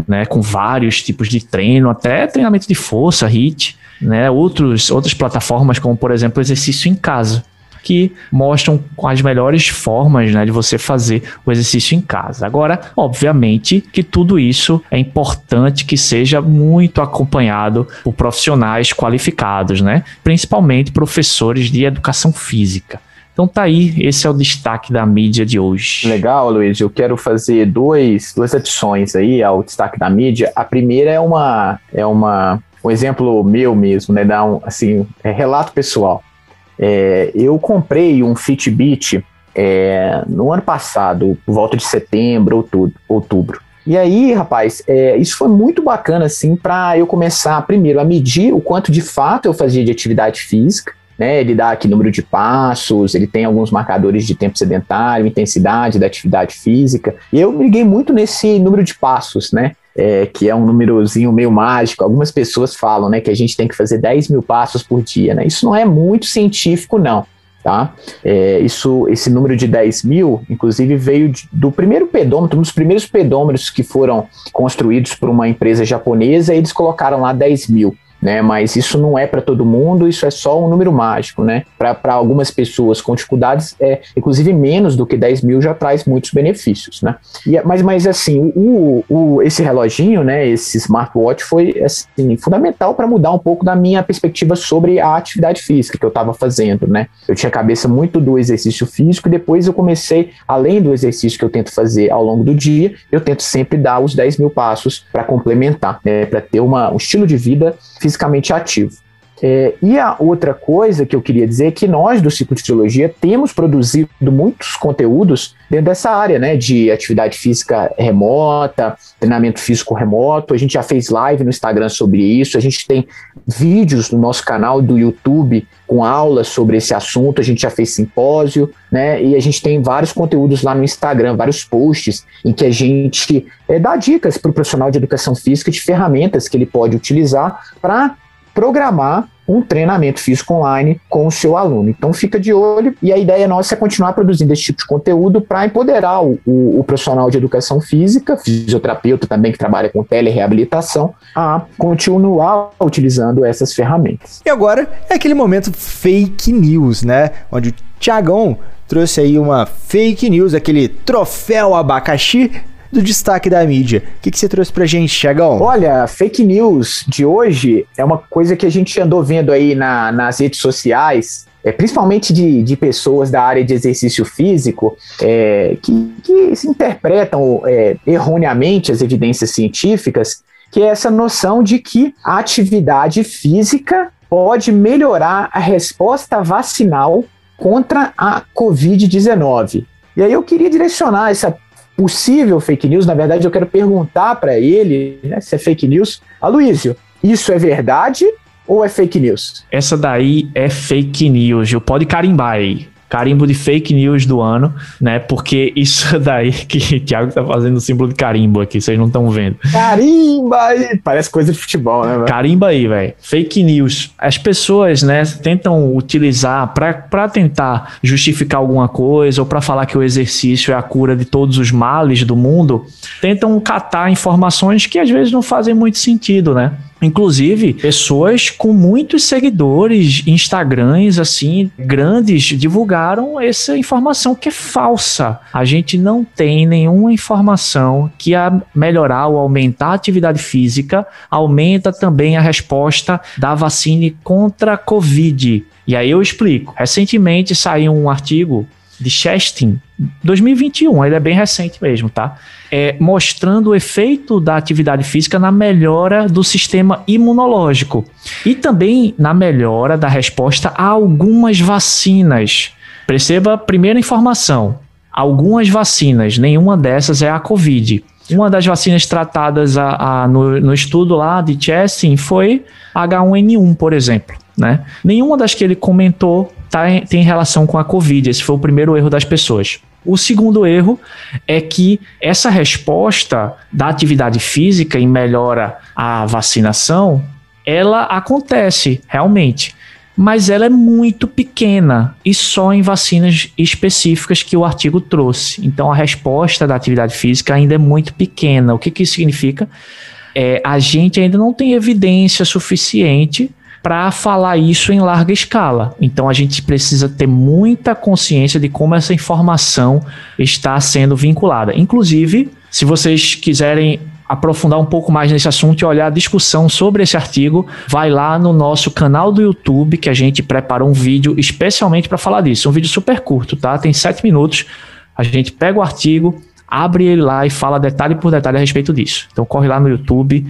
né, com vários tipos de treino, até treinamento de força, HIIT, né, outros, outras plataformas como, por exemplo, exercício em casa que mostram as melhores formas né, de você fazer o exercício em casa. Agora, obviamente que tudo isso é importante que seja muito acompanhado por profissionais qualificados, né? principalmente professores de educação física. Então tá aí, esse é o destaque da mídia de hoje. Legal, Luiz. Eu quero fazer dois, duas adições aí ao destaque da mídia. A primeira é uma é uma um exemplo meu mesmo, né? Dar um assim, é relato pessoal. É, eu comprei um Fitbit é, no ano passado, por volta de setembro, outubro. outubro. E aí, rapaz, é, isso foi muito bacana, assim, para eu começar, primeiro, a medir o quanto de fato eu fazia de atividade física, né? Ele dá aqui número de passos, ele tem alguns marcadores de tempo sedentário, intensidade da atividade física. E eu me liguei muito nesse número de passos, né? É, que é um númerozinho meio mágico. Algumas pessoas falam né, que a gente tem que fazer 10 mil passos por dia. Né? Isso não é muito científico, não. Tá? É, isso, esse número de 10 mil, inclusive, veio de, do primeiro pedômetro, um dos primeiros pedômetros que foram construídos por uma empresa japonesa, eles colocaram lá 10 mil. Né? Mas isso não é para todo mundo, isso é só um número mágico, né? Para algumas pessoas com dificuldades, é, inclusive menos do que 10 mil já traz muitos benefícios, né? E, mas, mas assim, o, o, esse reloginho, né? Esse smartwatch foi assim, fundamental para mudar um pouco da minha perspectiva sobre a atividade física que eu estava fazendo, né? Eu tinha a cabeça muito do exercício físico e depois eu comecei, além do exercício que eu tento fazer ao longo do dia, eu tento sempre dar os 10 mil passos para complementar, né? Para ter uma, um estilo de vida fisicamente ativo. É, e a outra coisa que eu queria dizer é que nós do Ciclo de Teologia temos produzido muitos conteúdos dentro dessa área, né, de atividade física remota, treinamento físico remoto. A gente já fez live no Instagram sobre isso, a gente tem vídeos no nosso canal do YouTube com aulas sobre esse assunto, a gente já fez simpósio, né, e a gente tem vários conteúdos lá no Instagram, vários posts em que a gente é, dá dicas para o profissional de educação física de ferramentas que ele pode utilizar para programar um treinamento físico online com o seu aluno. Então fica de olho e a ideia nossa é continuar produzindo esse tipo de conteúdo para empoderar o, o, o, profissional de educação física, fisioterapeuta também que trabalha com telereabilitação, a continuar utilizando essas ferramentas. E agora é aquele momento fake news, né? Onde o Tiagão trouxe aí uma fake news, aquele troféu abacaxi do destaque da mídia. O que, que você trouxe pra gente, Chagão? Olha, fake news de hoje é uma coisa que a gente andou vendo aí na, nas redes sociais, é, principalmente de, de pessoas da área de exercício físico, é, que, que se interpretam é, erroneamente as evidências científicas, que é essa noção de que a atividade física pode melhorar a resposta vacinal contra a Covid-19. E aí eu queria direcionar essa possível fake news, na verdade eu quero perguntar para ele né, se é fake news. Aloysio, isso é verdade ou é fake news? Essa daí é fake news, eu pode carimbar aí carimbo de fake news do ano, né? Porque isso *laughs* daí que o Thiago tá fazendo o símbolo de carimbo aqui, vocês não estão vendo. Carimba aí! Parece coisa de futebol, né? Véio? Carimba aí, velho. Fake news. As pessoas, né, tentam utilizar para tentar justificar alguma coisa ou para falar que o exercício é a cura de todos os males do mundo, tentam catar informações que às vezes não fazem muito sentido, né? Inclusive, pessoas com muitos seguidores, Instagrams, assim, grandes, divulgaram essa informação que é falsa. A gente não tem nenhuma informação que a melhorar ou aumentar a atividade física aumenta também a resposta da vacina contra a Covid. E aí eu explico. Recentemente saiu um artigo de Chestin, 2021, ele é bem recente mesmo, tá? É, mostrando o efeito da atividade física na melhora do sistema imunológico e também na melhora da resposta a algumas vacinas. Perceba a primeira informação: algumas vacinas, nenhuma dessas é a Covid. Uma das vacinas tratadas a, a, no, no, estudo lá de Chestin foi H1N1, por exemplo. Né? Nenhuma das que ele comentou tá, tem relação com a Covid. Esse foi o primeiro erro das pessoas. O segundo erro é que essa resposta da atividade física em melhora a vacinação, ela acontece realmente, mas ela é muito pequena e só em vacinas específicas que o artigo trouxe. Então a resposta da atividade física ainda é muito pequena. O que, que isso significa? É, a gente ainda não tem evidência suficiente para falar isso em larga escala. Então a gente precisa ter muita consciência de como essa informação está sendo vinculada. Inclusive, se vocês quiserem aprofundar um pouco mais nesse assunto e olhar a discussão sobre esse artigo, vai lá no nosso canal do YouTube que a gente preparou um vídeo especialmente para falar disso. Um vídeo super curto, tá? Tem sete minutos. A gente pega o artigo, abre ele lá e fala detalhe por detalhe a respeito disso. Então corre lá no YouTube,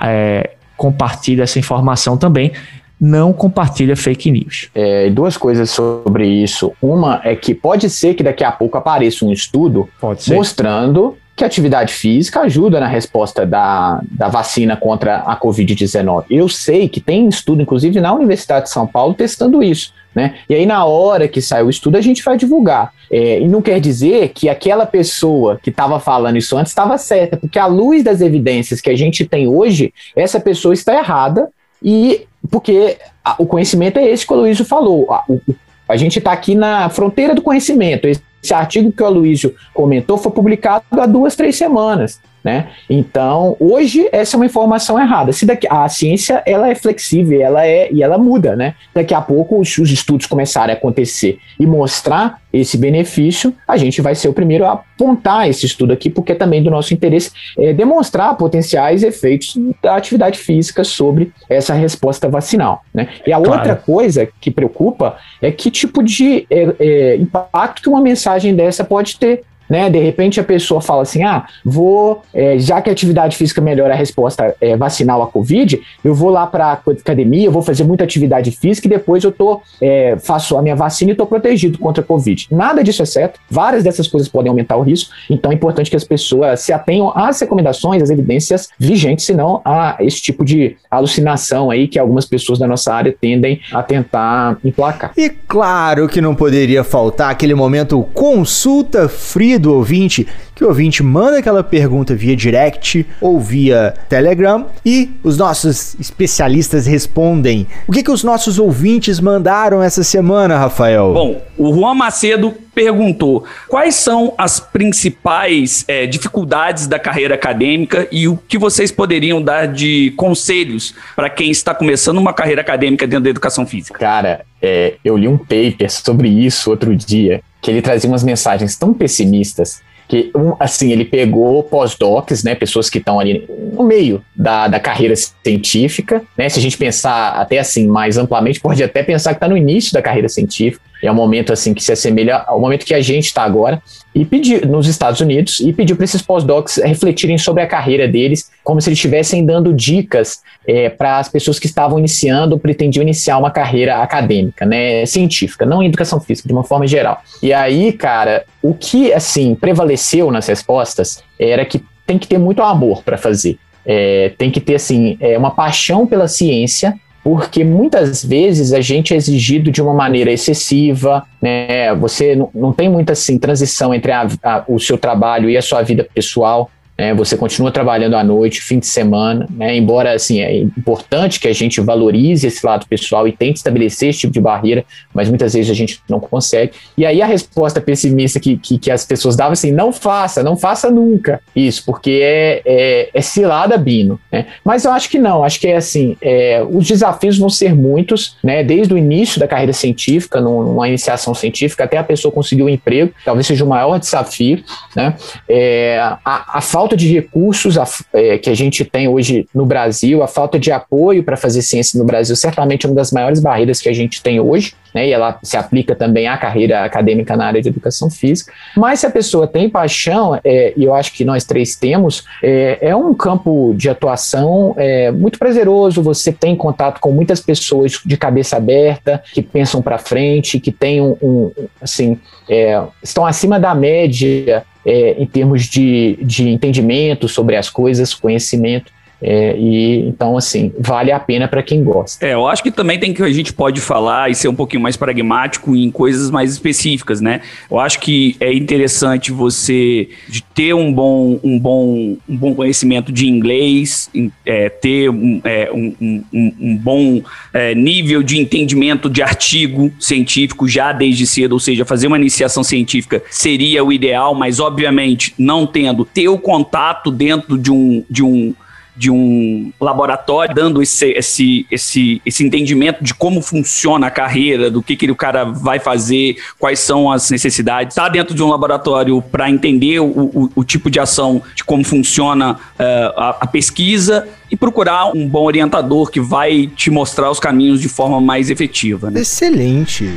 é, compartilha essa informação também. Não compartilha fake news. É, duas coisas sobre isso. Uma é que pode ser que daqui a pouco apareça um estudo mostrando que a atividade física ajuda na resposta da, da vacina contra a Covid-19. Eu sei que tem estudo, inclusive na Universidade de São Paulo, testando isso. Né? E aí, na hora que sai o estudo, a gente vai divulgar. É, e não quer dizer que aquela pessoa que estava falando isso antes estava certa, porque à luz das evidências que a gente tem hoje, essa pessoa está errada, e porque a, o conhecimento é esse que o Luísio falou. A, o, a gente está aqui na fronteira do conhecimento. Esse artigo que o Luísio comentou foi publicado há duas, três semanas. Né? Então, hoje essa é uma informação errada. Se daqui a ciência ela é flexível, ela é e ela muda, né? Daqui a pouco os, os estudos começarem a acontecer e mostrar esse benefício, a gente vai ser o primeiro a apontar esse estudo aqui, porque é também do nosso interesse é demonstrar potenciais efeitos da atividade física sobre essa resposta vacinal. Né? E a claro. outra coisa que preocupa é que tipo de é, é, impacto que uma mensagem dessa pode ter né? De repente a pessoa fala assim: ah, vou, é, já que a atividade física melhora a resposta é, vacinal à Covid, eu vou lá para a academia, eu vou fazer muita atividade física e depois eu tô, é, faço a minha vacina e estou protegido contra a Covid. Nada disso é certo, várias dessas coisas podem aumentar o risco, então é importante que as pessoas se atenham às recomendações, às evidências vigentes, senão a esse tipo de alucinação aí que algumas pessoas da nossa área tendem a tentar emplacar. E claro que não poderia faltar aquele momento consulta fria do ouvinte, que o ouvinte manda aquela pergunta via direct ou via Telegram e os nossos especialistas respondem. O que, que os nossos ouvintes mandaram essa semana, Rafael? Bom, o Juan Macedo perguntou quais são as principais é, dificuldades da carreira acadêmica e o que vocês poderiam dar de conselhos para quem está começando uma carreira acadêmica dentro da educação física. Cara, é, eu li um paper sobre isso outro dia que ele trazia umas mensagens tão pessimistas que, um, assim, ele pegou pós-docs, né, pessoas que estão ali no meio da, da carreira científica, né, se a gente pensar até assim mais amplamente, pode até pensar que está no início da carreira científica, é um momento assim que se assemelha ao momento que a gente está agora e pediu nos Estados Unidos e pediu para esses pós-docs refletirem sobre a carreira deles, como se eles estivessem dando dicas é, para as pessoas que estavam iniciando pretendiam iniciar uma carreira acadêmica, né, científica, não em educação física, de uma forma geral. E aí, cara, o que assim prevaleceu nas respostas era que tem que ter muito amor para fazer. É, tem que ter assim é, uma paixão pela ciência porque muitas vezes a gente é exigido de uma maneira excessiva, né? Você não, tem muita assim, transição entre a, a, o seu trabalho e a sua vida pessoal. É, você continua trabalhando à noite, fim de semana, né? embora assim é importante que a gente valorize esse lado pessoal e tente estabelecer esse tipo de barreira, mas muitas vezes a gente não consegue. E aí a resposta pessimista que, que, que as pessoas davam assim, não faça, não faça nunca isso, porque é, é, é cilada bino. Né? Mas eu acho que não, acho que é assim, é, os desafios vão ser muitos, né? desde o início da carreira científica, numa iniciação científica, até a pessoa conseguir um emprego, talvez seja o maior desafio. Né? É, a, a falta falta de recursos a, é, que a gente tem hoje no Brasil, a falta de apoio para fazer ciência no Brasil, certamente é uma das maiores barreiras que a gente tem hoje, né? E ela se aplica também à carreira acadêmica na área de educação física. Mas se a pessoa tem paixão, é, e eu acho que nós três temos, é, é um campo de atuação é, muito prazeroso. Você tem contato com muitas pessoas de cabeça aberta, que pensam para frente, que têm um, um assim, é, estão acima da média é, em termos de, de entendimento sobre as coisas, conhecimento. É, e então, assim, vale a pena para quem gosta. É, eu acho que também tem que a gente pode falar e ser um pouquinho mais pragmático em coisas mais específicas, né? Eu acho que é interessante você ter um bom, um bom, um bom conhecimento de inglês, é, ter um, é, um, um, um bom é, nível de entendimento de artigo científico já desde cedo, ou seja, fazer uma iniciação científica seria o ideal, mas obviamente não tendo, ter o contato dentro de um, de um de um laboratório, dando esse, esse, esse, esse entendimento de como funciona a carreira, do que, que o cara vai fazer, quais são as necessidades. Estar tá dentro de um laboratório para entender o, o, o, tipo de ação, de como funciona uh, a, a pesquisa e procurar um bom orientador que vai te mostrar os caminhos de forma mais efetiva. Né? Excelente.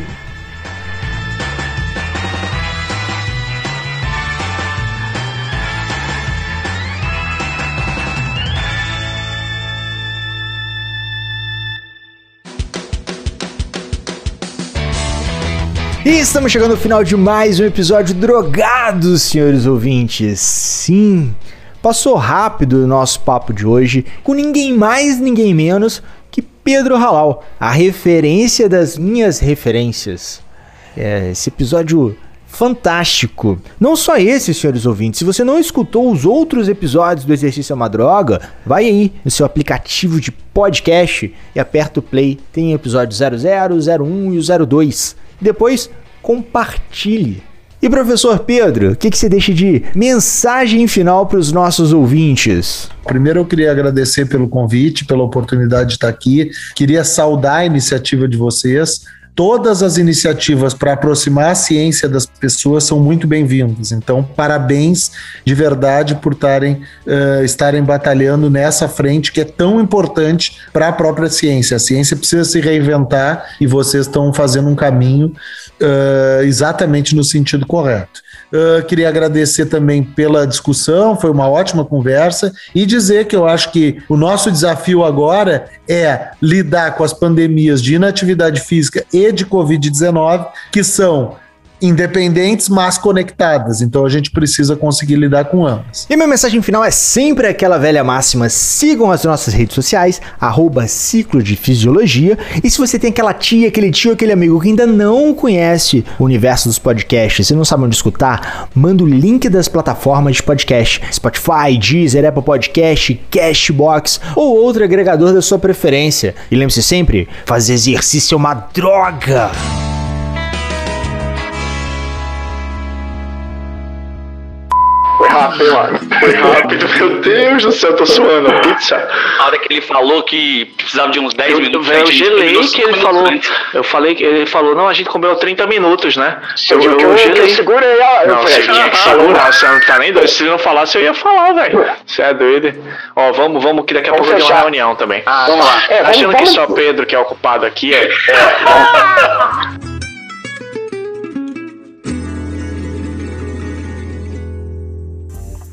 E estamos chegando ao final de mais um episódio drogado, senhores ouvintes. Sim, passou rápido o nosso papo de hoje com ninguém mais, ninguém menos que Pedro Halal, a referência das minhas referências. É, esse episódio fantástico. Não só esse, senhores ouvintes. Se você não escutou os outros episódios do Exercício é uma Droga, vai aí no seu aplicativo de podcast e aperta o play. Tem episódio 00, 01 e o 02. Depois, compartilhe. E professor Pedro, o que, que você deixa de mensagem final para os nossos ouvintes? Primeiro eu queria agradecer pelo convite, pela oportunidade de estar aqui. Queria saudar a iniciativa de vocês todas as iniciativas para aproximar a ciência das pessoas são muito bem-vindas. Então, parabéns de verdade por tarem, uh, estarem batalhando nessa frente que é tão importante para a própria ciência. A ciência precisa se reinventar e vocês estão fazendo um caminho uh, exatamente no sentido correto. Uh, queria agradecer também pela discussão, foi uma ótima conversa, e dizer que eu acho que o nosso desafio agora é lidar com as pandemias de inatividade física e de Covid-19, que são independentes, mas conectadas. Então a gente precisa conseguir lidar com ambas. E minha mensagem final é sempre aquela velha máxima: sigam as nossas redes sociais, arroba ciclo de fisiologia. E se você tem aquela tia, aquele tio, aquele amigo que ainda não conhece o universo dos podcasts e não sabe onde escutar, manda o link das plataformas de podcast: Spotify, Deezer, Apple Podcast, Cashbox ou outro agregador da sua preferência. E lembre-se sempre: fazer exercício é uma droga! Rápido, mano. Foi rápido, meu Deus do céu, tô suando. Pizza. A hora que ele falou que precisava de uns 10 eu, minutos. Eu, eu gelei que ele falou. Eu falei que ele falou, não, a gente comeu 30 minutos, né? Eu, eu, eu, eu gelei. Eu segurei ela. Não, você tinha que segurar, você não tá nem doido. Se ele não falasse, eu ia falar, velho. Você é doido. Ó, vamos, vamos, que daqui a pouco tem uma reunião também. Ah, vamos lá. É, Achando vamos, que só Pedro que é ocupado aqui é. é. *laughs* *laughs*